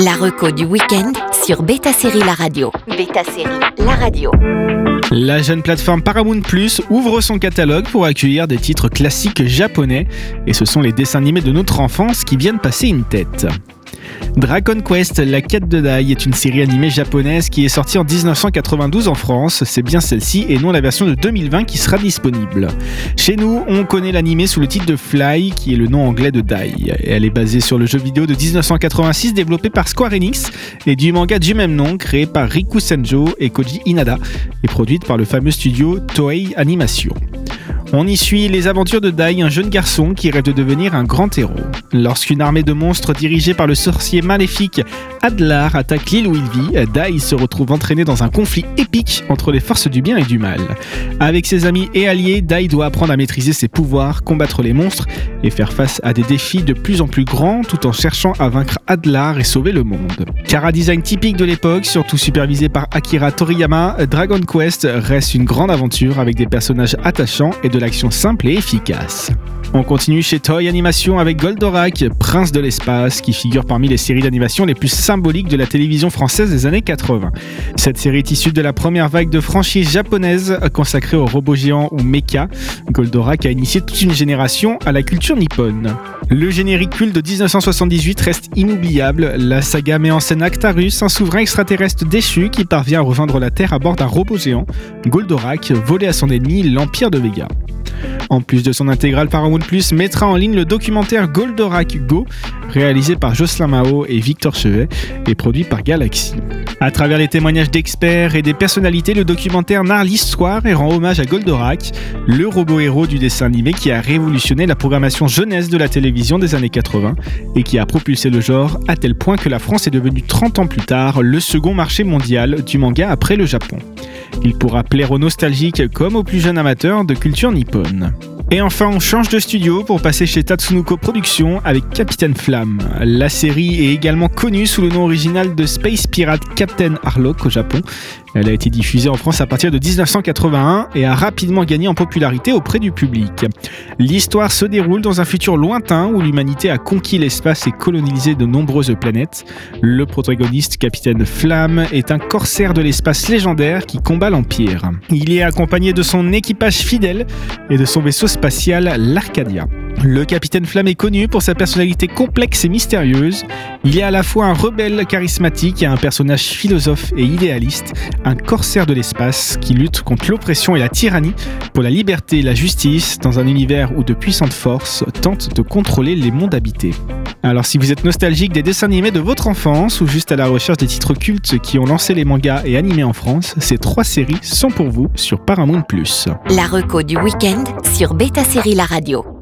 La reco du week-end sur Beta Série La Radio. Beta Série La Radio. La jeune plateforme Paramount Plus ouvre son catalogue pour accueillir des titres classiques japonais et ce sont les dessins animés de notre enfance qui viennent passer une tête. Dragon Quest, la quête de Dai est une série animée japonaise qui est sortie en 1992 en France. C'est bien celle-ci et non la version de 2020 qui sera disponible. Chez nous, on connaît l'animé sous le titre de Fly, qui est le nom anglais de Dai. Elle est basée sur le jeu vidéo de 1986 développé par Square Enix et du manga du même nom créé par Riku Senjo et Koji Inada et produite par le fameux studio Toei Animation. On y suit les aventures de Dai, un jeune garçon qui rêve de devenir un grand héros. Lorsqu'une armée de monstres dirigée par le sorcier maléfique Adlar attaque l'île où il vit, Dai se retrouve entraîné dans un conflit épique entre les forces du bien et du mal. Avec ses amis et alliés, Dai doit apprendre à maîtriser ses pouvoirs, combattre les monstres et faire face à des défis de plus en plus grands tout en cherchant à vaincre Adlar et sauver le monde. Cara design typique de l'époque, surtout supervisé par Akira Toriyama, Dragon Quest reste une grande aventure avec des personnages attachants et de l'action simple et efficace. On continue chez Toy Animation avec Goldorak, prince de l'espace, qui figure parmi les séries d'animation les plus symboliques de la télévision française des années 80. Cette série est issue de la première vague de franchises japonaises consacrée aux robots géants ou mecha. Goldorak a initié toute une génération à la culture nippone. Le générique culte de 1978 reste inoubliable. La saga met en scène Actarus, un souverain extraterrestre déchu qui parvient à rejoindre la Terre à bord d'un robot géant. Goldorak, volé à son ennemi, l'Empire de Vega. En plus de son intégrale, Paramount Plus mettra en ligne le documentaire Goldorak Go, réalisé par Jocelyn Mao et Victor Chevet et produit par Galaxy. À travers les témoignages d'experts et des personnalités, le documentaire narre l'histoire et rend hommage à Goldorak, le robot héros du dessin animé qui a révolutionné la programmation jeunesse de la télévision des années 80 et qui a propulsé le genre à tel point que la France est devenue 30 ans plus tard le second marché mondial du manga après le Japon. Il pourra plaire aux nostalgiques comme aux plus jeunes amateurs de culture nippone. Et enfin, on change de studio pour passer chez Tatsunoko Productions avec Captain Flamme. La série est également connue sous le nom original de Space Pirate Captain Harlock au Japon. Elle a été diffusée en France à partir de 1981 et a rapidement gagné en popularité auprès du public. L'histoire se déroule dans un futur lointain où l'humanité a conquis l'espace et colonisé de nombreuses planètes. Le protagoniste, Capitaine Flamme, est un corsaire de l'espace légendaire qui combat l'Empire. Il est accompagné de son équipage fidèle et de son vaisseau spatial, l'Arcadia. Le capitaine Flamme est connu pour sa personnalité complexe et mystérieuse. Il est à la fois un rebelle charismatique et un personnage philosophe et idéaliste, un corsaire de l'espace qui lutte contre l'oppression et la tyrannie pour la liberté et la justice dans un univers où de puissantes forces tentent de contrôler les mondes habités. Alors si vous êtes nostalgique des dessins animés de votre enfance ou juste à la recherche des titres cultes qui ont lancé les mangas et animés en France, ces trois séries sont pour vous sur Paramount+. La reco du week-end sur Beta Série La Radio.